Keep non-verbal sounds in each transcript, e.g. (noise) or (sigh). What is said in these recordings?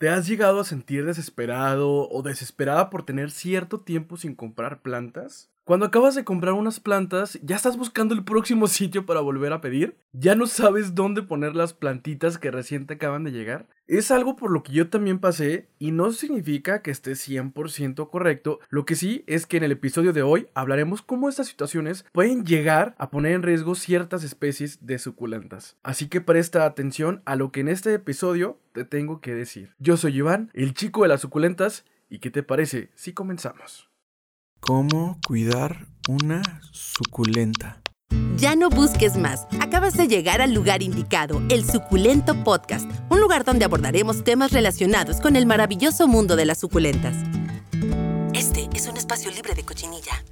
¿Te has llegado a sentir desesperado o desesperada por tener cierto tiempo sin comprar plantas? Cuando acabas de comprar unas plantas, ¿ya estás buscando el próximo (laughs) sitio para volver a pedir? ¿Ya no sabes dónde poner las plantitas que recién te acaban de llegar? Es algo por lo que yo también pasé y no significa que esté 100% correcto. Lo que sí es que en el episodio de hoy hablaremos cómo estas situaciones pueden llegar a poner en riesgo ciertas especies de suculentas. Así que presta atención a lo que en este episodio te tengo que decir. Yo soy Iván, el chico de las suculentas, y ¿qué te parece si comenzamos? ¿Cómo cuidar una suculenta? Ya no busques más. Acabas de llegar al lugar indicado, el Suculento Podcast, un lugar donde abordaremos temas relacionados con el maravilloso mundo de las suculentas. Este es un espacio libre de cochinilla.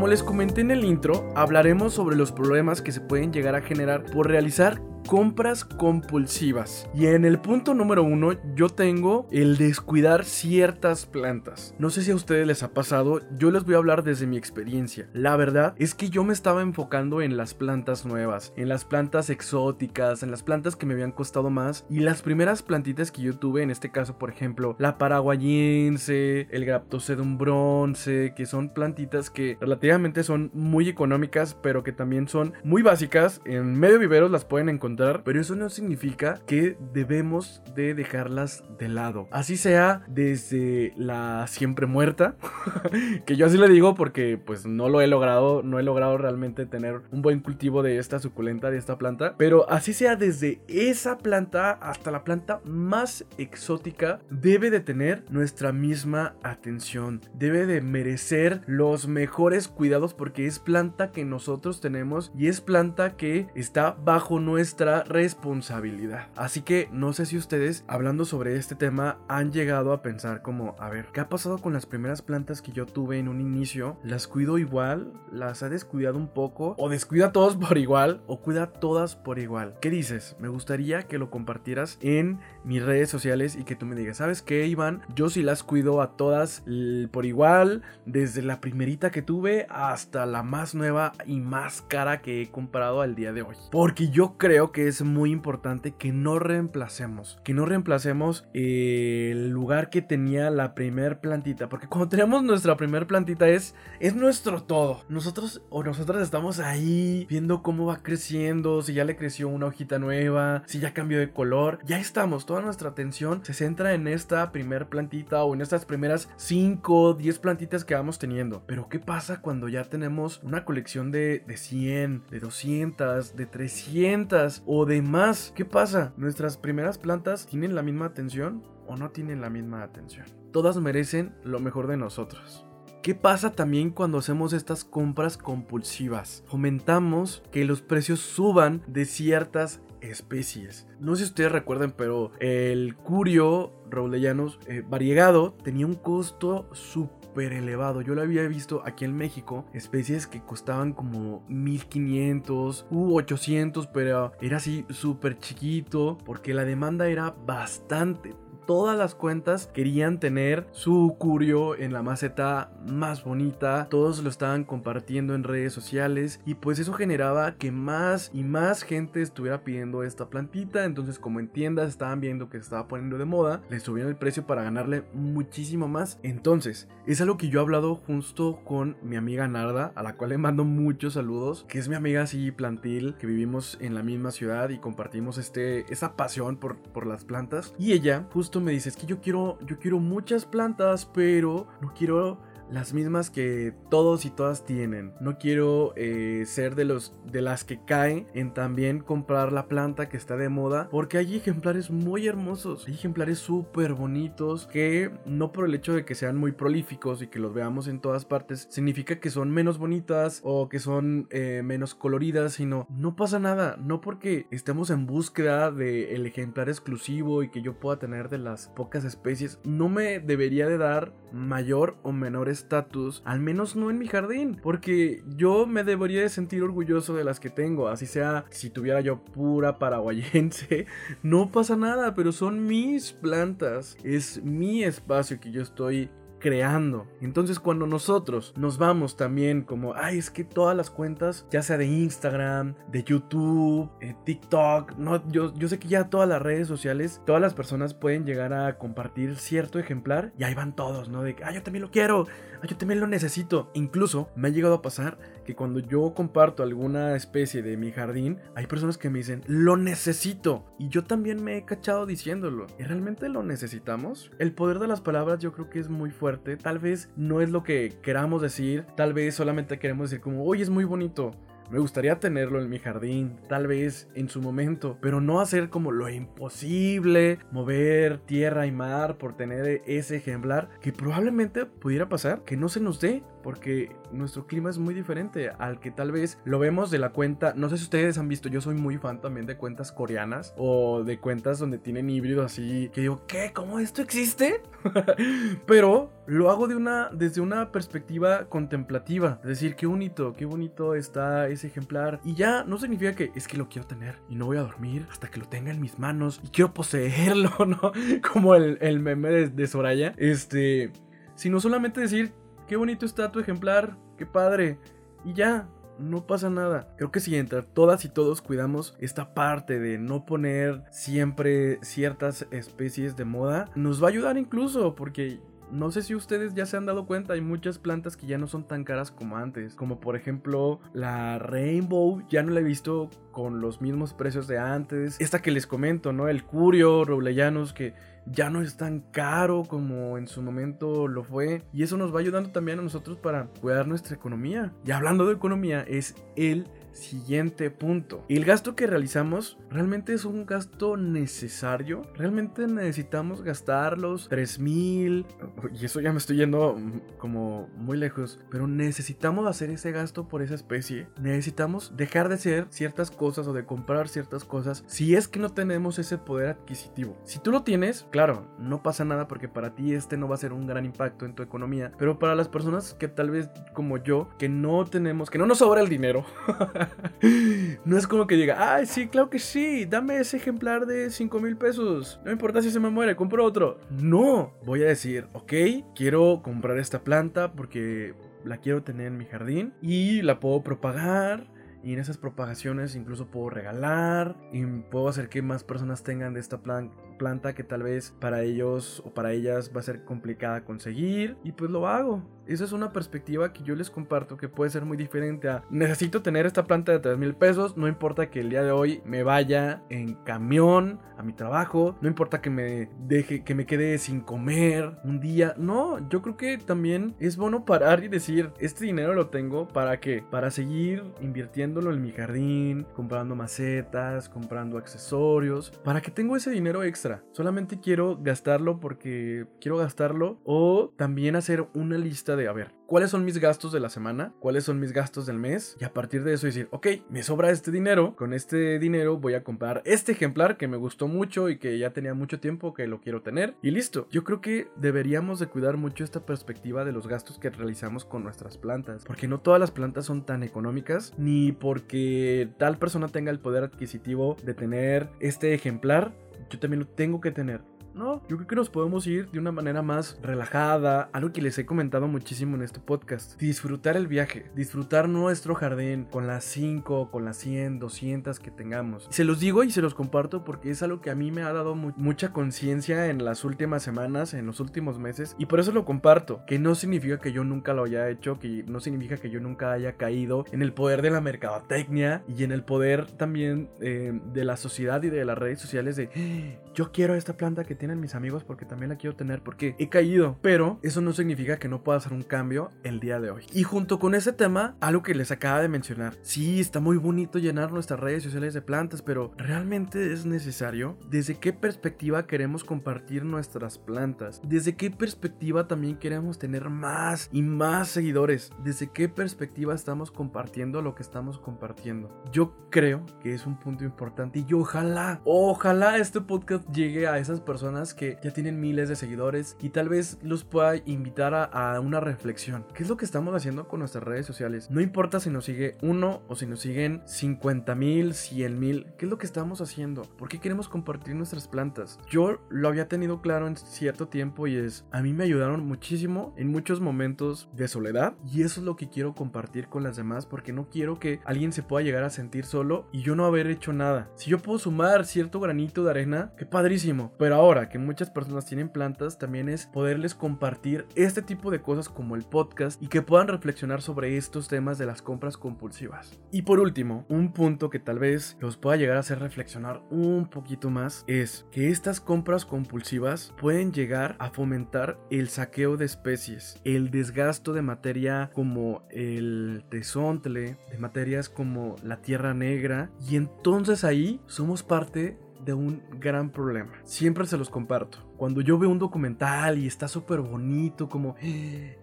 Como les comenté en el intro, hablaremos sobre los problemas que se pueden llegar a generar por realizar compras compulsivas. Y en el punto número uno yo tengo el descuidar ciertas plantas. No sé si a ustedes les ha pasado, yo les voy a hablar desde mi experiencia. La verdad es que yo me estaba enfocando en las plantas nuevas, en las plantas exóticas, en las plantas que me habían costado más. Y las primeras plantitas que yo tuve, en este caso por ejemplo, la paraguayense, el graptosedum bronce, que son plantitas que relativamente son muy económicas, pero que también son muy básicas. En medio viveros las pueden encontrar pero eso no significa que debemos de dejarlas de lado. Así sea desde la siempre muerta, (laughs) que yo así le digo porque pues no lo he logrado, no he logrado realmente tener un buen cultivo de esta suculenta, de esta planta, pero así sea desde esa planta hasta la planta más exótica, debe de tener nuestra misma atención, debe de merecer los mejores cuidados porque es planta que nosotros tenemos y es planta que está bajo nuestra responsabilidad. Así que no sé si ustedes, hablando sobre este tema, han llegado a pensar como, a ver, ¿qué ha pasado con las primeras plantas que yo tuve en un inicio? ¿Las cuido igual? ¿Las ha descuidado un poco? ¿O descuida todos (laughs) por igual? ¿O cuida todas por igual? ¿Qué dices? Me gustaría que lo compartieras en mis redes sociales y que tú me digas, ¿sabes qué, Iván? Yo sí las cuido a todas por igual, desde la primerita que tuve hasta la más nueva y más cara que he comprado al día de hoy. Porque yo creo que es muy importante que no reemplacemos, que no reemplacemos eh, el lugar que tenía la primer plantita, porque cuando tenemos nuestra primer plantita es, es nuestro todo. Nosotros o nosotras estamos ahí viendo cómo va creciendo, si ya le creció una hojita nueva, si ya cambió de color, ya estamos, toda nuestra atención se centra en esta primer plantita o en estas primeras 5, 10 plantitas que vamos teniendo. Pero ¿qué pasa cuando ya tenemos una colección de, de 100, de 200, de 300? O demás. ¿Qué pasa? ¿Nuestras primeras plantas tienen la misma atención o no tienen la misma atención? Todas merecen lo mejor de nosotros. ¿Qué pasa también cuando hacemos estas compras compulsivas? Fomentamos que los precios suban de ciertas especies. No sé si ustedes recuerdan, pero el curio Roulellanos eh, variegado tenía un costo súper elevado. Yo lo había visto aquí en México, especies que costaban como 1500 u 800, pero era así súper chiquito porque la demanda era bastante, todas las cuentas querían tener su curio en la maceta más bonita, todos lo estaban compartiendo en redes sociales y pues eso generaba que más y más gente estuviera pidiendo esta plantita, entonces como en tiendas estaban viendo que se estaba poniendo de moda, le subieron el precio para ganarle muchísimo más. Entonces, es algo que yo he hablado justo con mi amiga Narda, a la cual le mando muchos saludos, que es mi amiga así plantil, que vivimos en la misma ciudad y compartimos este, esa pasión por, por las plantas. Y ella justo me dice, es que yo quiero, yo quiero muchas plantas, pero no quiero las mismas que todos y todas tienen. No quiero eh, ser de los de las que caen en también comprar la planta que está de moda, porque hay ejemplares muy hermosos, hay ejemplares súper bonitos que no por el hecho de que sean muy prolíficos y que los veamos en todas partes significa que son menos bonitas o que son eh, menos coloridas, sino no pasa nada, no porque estemos en búsqueda del ejemplar exclusivo y que yo pueda tener de las pocas especies, no me debería de dar mayor o menores estatus, al menos no en mi jardín, porque yo me debería de sentir orgulloso de las que tengo, así sea si tuviera yo pura paraguayense, (laughs) no pasa nada, pero son mis plantas, es mi espacio que yo estoy creando. Entonces cuando nosotros nos vamos también como, ay, es que todas las cuentas, ya sea de Instagram, de YouTube, eh, TikTok, no, yo, yo sé que ya todas las redes sociales, todas las personas pueden llegar a compartir cierto ejemplar y ahí van todos, ¿no? De que, ay, yo también lo quiero, ay, yo también lo necesito. Incluso me ha llegado a pasar que cuando yo comparto alguna especie de mi jardín, hay personas que me dicen, lo necesito. Y yo también me he cachado diciéndolo. ¿Y realmente lo necesitamos? El poder de las palabras yo creo que es muy fuerte Tal vez no es lo que queramos decir, tal vez solamente queremos decir como, oye, es muy bonito. Me gustaría tenerlo en mi jardín, tal vez en su momento, pero no hacer como lo imposible, mover tierra y mar por tener ese ejemplar que probablemente pudiera pasar que no se nos dé porque nuestro clima es muy diferente al que tal vez lo vemos de la cuenta, no sé si ustedes han visto, yo soy muy fan también de cuentas coreanas o de cuentas donde tienen híbrido así, que digo, ¿qué? ¿Cómo esto existe? (laughs) Pero lo hago de una, desde una perspectiva contemplativa, decir, qué bonito, qué bonito está ese ejemplar y ya no significa que es que lo quiero tener y no voy a dormir hasta que lo tenga en mis manos y quiero poseerlo, (laughs) ¿no? Como el, meme de, de Soraya, este, sino solamente decir qué bonito está tu ejemplar, qué padre. Y ya, no pasa nada. Creo que si entre todas y todos cuidamos esta parte de no poner siempre ciertas especies de moda, nos va a ayudar incluso porque no sé si ustedes ya se han dado cuenta, hay muchas plantas que ya no son tan caras como antes. Como por ejemplo la Rainbow, ya no la he visto con los mismos precios de antes. Esta que les comento, ¿no? El Curio, Robleyanos, que ya no es tan caro como en su momento lo fue. Y eso nos va ayudando también a nosotros para cuidar nuestra economía. Y hablando de economía, es el siguiente punto. El gasto que realizamos realmente es un gasto necesario. Realmente necesitamos gastar los 3000 y eso ya me estoy yendo como muy lejos, pero necesitamos hacer ese gasto por esa especie. Necesitamos dejar de hacer ciertas cosas o de comprar ciertas cosas si es que no tenemos ese poder adquisitivo. Si tú lo tienes, claro, no pasa nada porque para ti este no va a ser un gran impacto en tu economía, pero para las personas que tal vez como yo que no tenemos, que no nos sobra el dinero (laughs) (laughs) no es como que diga, ay, sí, claro que sí, dame ese ejemplar de 5 mil pesos. No importa si se me muere, compro otro. No, voy a decir, ok, quiero comprar esta planta porque la quiero tener en mi jardín y la puedo propagar. Y en esas propagaciones incluso puedo regalar y puedo hacer que más personas tengan de esta planta planta que tal vez para ellos o para ellas va a ser complicada conseguir y pues lo hago. Esa es una perspectiva que yo les comparto que puede ser muy diferente a necesito tener esta planta de 3 mil pesos, no importa que el día de hoy me vaya en camión a mi trabajo, no importa que me deje, que me quede sin comer un día, no, yo creo que también es bueno parar y decir, este dinero lo tengo para qué, para seguir invirtiéndolo en mi jardín, comprando macetas, comprando accesorios, para que tengo ese dinero extra Solamente quiero gastarlo porque quiero gastarlo o también hacer una lista de, a ver, cuáles son mis gastos de la semana, cuáles son mis gastos del mes y a partir de eso decir, ok, me sobra este dinero, con este dinero voy a comprar este ejemplar que me gustó mucho y que ya tenía mucho tiempo que lo quiero tener. Y listo. Yo creo que deberíamos de cuidar mucho esta perspectiva de los gastos que realizamos con nuestras plantas, porque no todas las plantas son tan económicas ni porque tal persona tenga el poder adquisitivo de tener este ejemplar, yo también lo tengo que tener. No, yo creo que nos podemos ir de una manera más relajada, algo que les he comentado muchísimo en este podcast. Disfrutar el viaje, disfrutar nuestro jardín con las 5, con las 100, 200 que tengamos. Se los digo y se los comparto porque es algo que a mí me ha dado mucha conciencia en las últimas semanas, en los últimos meses, y por eso lo comparto, que no significa que yo nunca lo haya hecho, que no significa que yo nunca haya caído en el poder de la mercadotecnia y en el poder también eh, de la sociedad y de las redes sociales de ¡Ah! yo quiero esta planta que tienen mis amigos porque también la quiero tener porque he caído. Pero eso no significa que no pueda hacer un cambio el día de hoy. Y junto con ese tema, algo que les acaba de mencionar. Sí, está muy bonito llenar nuestras redes sociales de plantas, pero ¿realmente es necesario? ¿Desde qué perspectiva queremos compartir nuestras plantas? ¿Desde qué perspectiva también queremos tener más y más seguidores? ¿Desde qué perspectiva estamos compartiendo lo que estamos compartiendo? Yo creo que es un punto importante y ojalá, ojalá este podcast llegue a esas personas personas que ya tienen miles de seguidores y tal vez los pueda invitar a, a una reflexión. ¿Qué es lo que estamos haciendo con nuestras redes sociales? No importa si nos sigue uno o si nos siguen 50 mil, 100 mil, ¿qué es lo que estamos haciendo? ¿Por qué queremos compartir nuestras plantas? Yo lo había tenido claro en cierto tiempo y es, a mí me ayudaron muchísimo en muchos momentos de soledad y eso es lo que quiero compartir con las demás porque no quiero que alguien se pueda llegar a sentir solo y yo no haber hecho nada. Si yo puedo sumar cierto granito de arena, qué padrísimo. Pero ahora que muchas personas tienen plantas, también es poderles compartir este tipo de cosas como el podcast y que puedan reflexionar sobre estos temas de las compras compulsivas. Y por último, un punto que tal vez los pueda llegar a hacer reflexionar un poquito más es que estas compras compulsivas pueden llegar a fomentar el saqueo de especies, el desgasto de materia como el tesontle, de materias como la tierra negra y entonces ahí somos parte de un gran problema. Siempre se los comparto. Cuando yo veo un documental y está súper bonito, como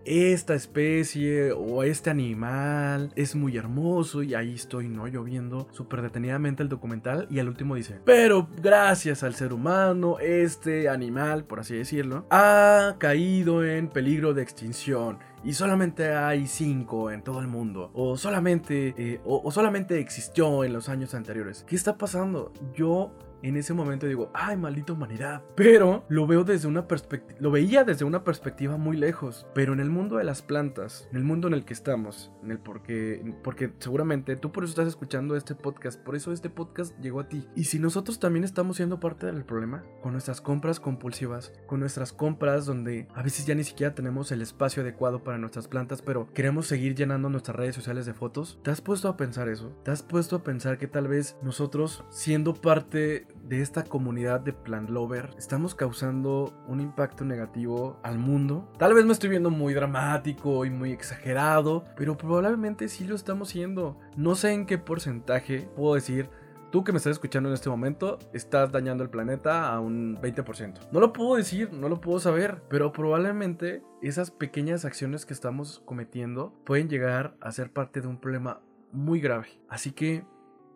esta especie o este animal es muy hermoso, y ahí estoy, ¿no? Yo viendo súper detenidamente el documental, y al último dice: Pero gracias al ser humano, este animal, por así decirlo, ha caído en peligro de extinción y solamente hay cinco en todo el mundo, o solamente, eh, o, o solamente existió en los años anteriores. ¿Qué está pasando? Yo en ese momento digo, ay, maldita humanidad. Pero lo veo desde una perspectiva, lo veía desde una perspectiva muy lejos. Pero en el mundo de las plantas, en el mundo en el que estamos, en el porque, porque seguramente tú por eso estás escuchando este podcast, por eso este podcast llegó a ti. Y si nosotros también estamos siendo parte del problema, con nuestras compras compulsivas, con nuestras compras donde a veces ya ni siquiera tenemos el espacio adecuado para nuestras plantas, pero queremos seguir llenando nuestras redes sociales de fotos, ¿te has puesto a pensar eso? ¿Te has puesto a pensar que tal vez nosotros, siendo parte de esta comunidad de plant lover estamos causando un impacto negativo al mundo. Tal vez me estoy viendo muy dramático y muy exagerado, pero probablemente sí lo estamos siendo. No sé en qué porcentaje puedo decir Tú que me estás escuchando en este momento, estás dañando el planeta a un 20%. No lo puedo decir, no lo puedo saber, pero probablemente esas pequeñas acciones que estamos cometiendo pueden llegar a ser parte de un problema muy grave. Así que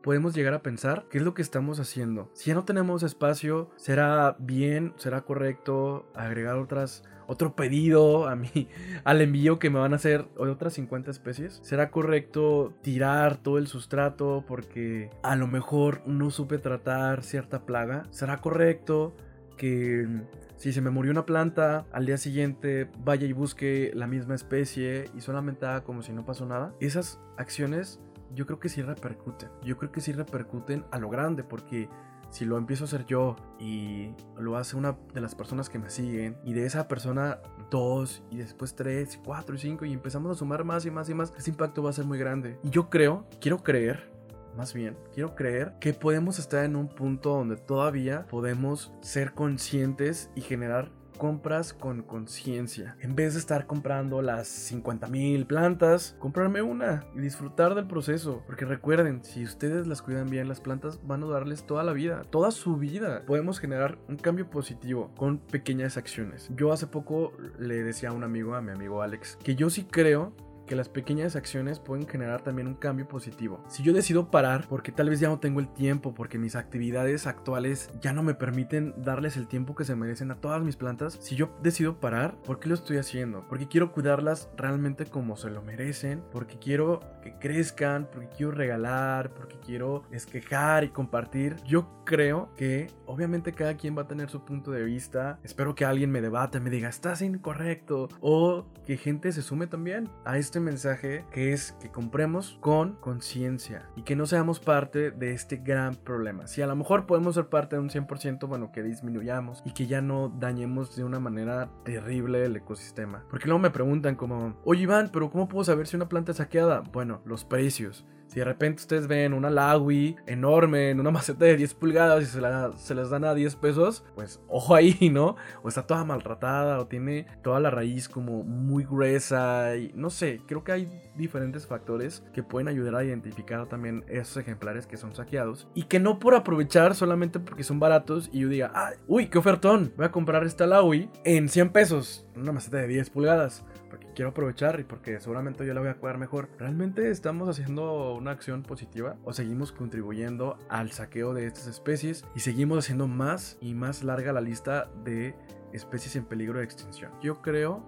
podemos llegar a pensar qué es lo que estamos haciendo. Si ya no tenemos espacio, será bien, será correcto agregar otras otro pedido a mí (laughs) al envío que me van a hacer otras 50 especies. ¿Será correcto tirar todo el sustrato porque a lo mejor no supe tratar cierta plaga? ¿Será correcto que si se me murió una planta, al día siguiente vaya y busque la misma especie y solamente haga como si no pasó nada? Esas acciones yo creo que sí repercuten. Yo creo que sí repercuten a lo grande porque si lo empiezo a hacer yo y lo hace una de las personas que me siguen y de esa persona dos y después tres, cuatro y cinco y empezamos a sumar más y más y más, ese impacto va a ser muy grande. Y yo creo, quiero creer más bien, quiero creer que podemos estar en un punto donde todavía podemos ser conscientes y generar compras con conciencia. En vez de estar comprando las 50 mil plantas, comprarme una y disfrutar del proceso. Porque recuerden, si ustedes las cuidan bien, las plantas van a darles toda la vida, toda su vida. Podemos generar un cambio positivo con pequeñas acciones. Yo hace poco le decía a un amigo, a mi amigo Alex, que yo sí creo que las pequeñas acciones pueden generar también un cambio positivo. Si yo decido parar porque tal vez ya no tengo el tiempo, porque mis actividades actuales ya no me permiten darles el tiempo que se merecen a todas mis plantas, si yo decido parar, ¿por qué lo estoy haciendo? Porque quiero cuidarlas realmente como se lo merecen, porque quiero que crezcan, porque quiero regalar, porque quiero esquejar y compartir. Yo creo que obviamente cada quien va a tener su punto de vista. Espero que alguien me debate, me diga, estás incorrecto. O que gente se sume también a este mensaje que es que compremos con conciencia y que no seamos parte de este gran problema. Si a lo mejor podemos ser parte de un 100%, bueno, que disminuyamos y que ya no dañemos de una manera terrible el ecosistema. Porque luego me preguntan como, oye Iván, pero ¿cómo puedo saber si una planta es saqueada? Bueno, los precios. Si de repente ustedes ven una Lawi enorme en una (laughs) maceta de 10 pulgadas y se, la, se dan a 10 pesos, pues ojo ahí, (laughs) ¿no? O está toda maltratada o tiene toda la raíz como muy gruesa y no sé, creo que hay diferentes factores que pueden ayudar a identificar también esos ejemplares que son saqueados y que no por aprovechar solamente porque son baratos y yo diga, uy, qué ofertón, voy a comprar esta Lawi en 100 pesos, una maceta de 10 pulgadas porque quiero aprovechar y porque seguramente yo la voy a cuidar mejor. Realmente estamos haciendo una acción positiva o seguimos contribuyendo al saqueo de estas especies y seguimos haciendo más y más larga la lista de especies en peligro de extinción. Yo creo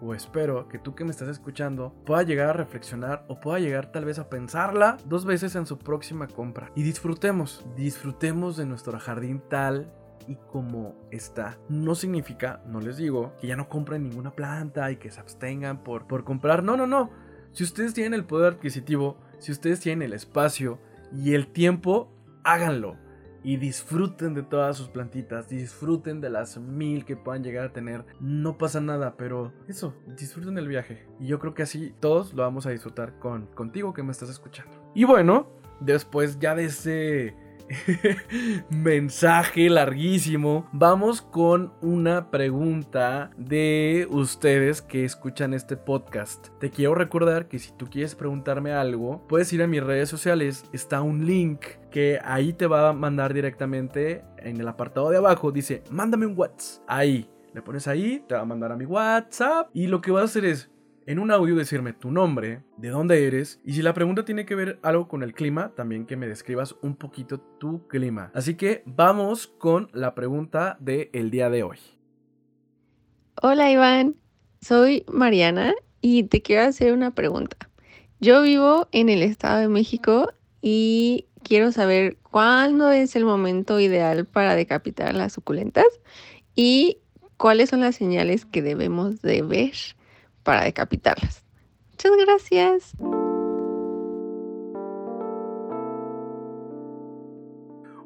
o espero que tú que me estás escuchando pueda llegar a reflexionar o pueda llegar tal vez a pensarla dos veces en su próxima compra. Y disfrutemos, disfrutemos de nuestro jardín tal y como está. No significa, no les digo, que ya no compren ninguna planta y que se abstengan por, por comprar. No, no, no. Si ustedes tienen el poder adquisitivo, si ustedes tienen el espacio y el tiempo, háganlo y disfruten de todas sus plantitas, disfruten de las mil que puedan llegar a tener. No pasa nada, pero eso, disfruten el viaje. Y yo creo que así todos lo vamos a disfrutar con contigo que me estás escuchando. Y bueno, después ya de ese (laughs) mensaje larguísimo, vamos con una pregunta de ustedes que escuchan este podcast. Te quiero recordar que si tú quieres preguntarme algo, puedes ir a mis redes sociales, está un link que ahí te va a mandar directamente en el apartado de abajo, dice, mándame un WhatsApp. Ahí, le pones ahí, te va a mandar a mi WhatsApp y lo que vas a hacer es en un audio decirme tu nombre, de dónde eres y si la pregunta tiene que ver algo con el clima, también que me describas un poquito tu clima. Así que vamos con la pregunta del el día de hoy. Hola Iván, soy Mariana y te quiero hacer una pregunta. Yo vivo en el Estado de México y quiero saber cuándo es el momento ideal para decapitar las suculentas y cuáles son las señales que debemos de ver para decapitarlas. Muchas gracias.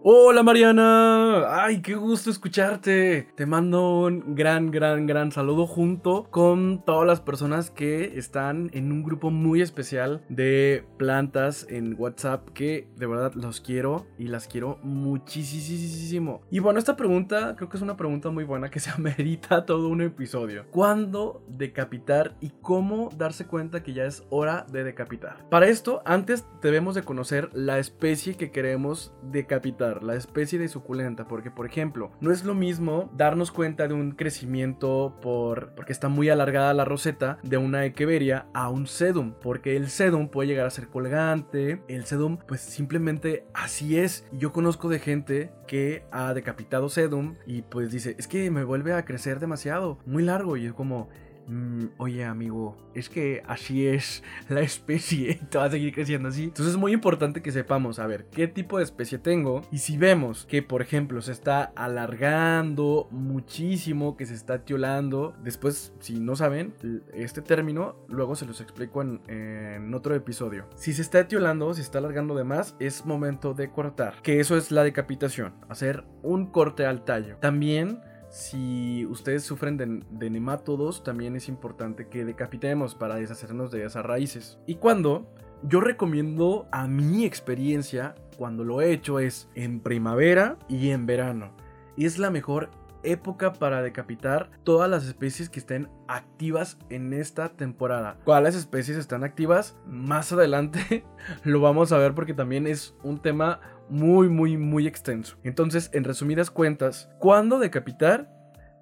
Hola Mariana, ay, qué gusto escucharte. Te mando un gran, gran, gran saludo junto con todas las personas que están en un grupo muy especial de plantas en WhatsApp que de verdad los quiero y las quiero muchísimo. Y bueno, esta pregunta creo que es una pregunta muy buena que (laughs) se amerita todo un episodio. ¿Cuándo decapitar y cómo darse cuenta que ya es hora de decapitar? Para esto, antes debemos de conocer la especie que queremos decapitar la especie de suculenta, porque por ejemplo, no es lo mismo darnos cuenta de un crecimiento por porque está muy alargada la roseta de una equeveria a un sedum, porque el sedum puede llegar a ser colgante, el sedum pues simplemente así es. Yo conozco de gente que ha decapitado sedum y pues dice, es que me vuelve a crecer demasiado, muy largo y es como Mm, oye amigo, es que así es (laughs) la especie y (laughs) te va a seguir creciendo así. Entonces es muy importante que sepamos, a ver, qué tipo de especie tengo y si vemos que, por ejemplo, se está alargando muchísimo, que se está tiolando, después, si no saben este término, luego se los explico en, en otro episodio. Si se está tiolando, si está alargando de más, es momento de cortar, que eso es la decapitación, hacer un corte al tallo. También si ustedes sufren de, nematodos, también es importante que decapitemos para deshacernos de esas raíces. Y cuando yo recomiendo a mi experiencia, cuando lo he hecho es en primavera y en verano. Y es la mejor época para decapitar todas las especies que estén activas en esta temporada. ¿Cuáles especies están activas? Más adelante (laughs) lo vamos a ver porque también es un tema muy, muy, muy extenso. Entonces, en resumidas cuentas, ¿cuándo decapitar?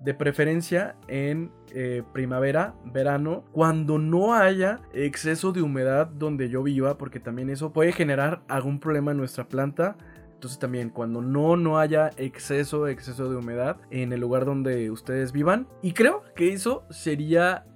De preferencia en eh, primavera, verano, cuando no haya exceso de humedad donde yo viva, porque también eso puede generar algún problema en nuestra planta. Entonces también cuando no, no haya exceso, exceso de humedad en el lugar donde ustedes vivan. Y creo que eso sería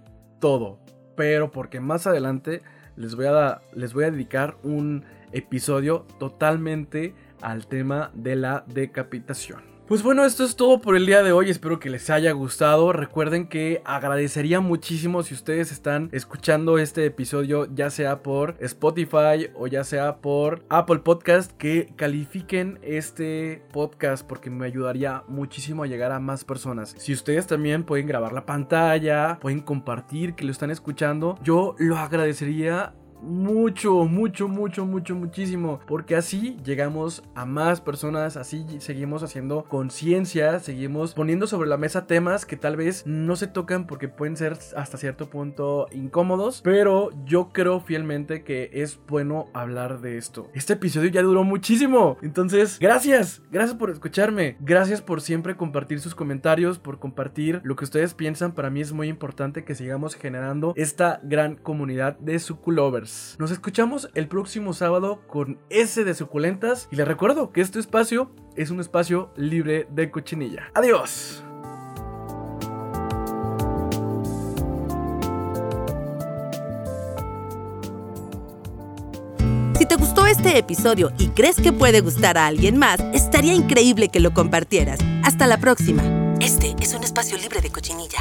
todo. Pero porque más adelante les voy a, les voy a dedicar un episodio totalmente al tema de la decapitación. Pues bueno, esto es todo por el día de hoy, espero que les haya gustado. Recuerden que agradecería muchísimo si ustedes están escuchando este episodio, ya sea por Spotify o ya sea por Apple Podcast, que califiquen este podcast porque me ayudaría muchísimo a llegar a más personas. Si ustedes también pueden grabar la pantalla, pueden compartir que lo están escuchando, yo lo agradecería mucho, mucho, mucho, mucho, muchísimo. Porque así llegamos a más personas, así seguimos haciendo conciencia, seguimos poniendo sobre la mesa temas que tal vez no se tocan porque pueden ser hasta cierto punto incómodos. Pero yo creo fielmente que es bueno hablar de esto. Este episodio ya duró muchísimo. Entonces, gracias, gracias por escucharme. Gracias por siempre compartir sus comentarios, por compartir lo que ustedes piensan. Para mí es muy importante que sigamos generando esta gran comunidad de suculovers. Nos escuchamos el próximo sábado con S de suculentas y les recuerdo que este espacio es un espacio libre de cochinilla. Adiós. Si te gustó este episodio y crees que puede gustar a alguien más, estaría increíble que lo compartieras. Hasta la próxima. Este es un espacio libre de cochinilla.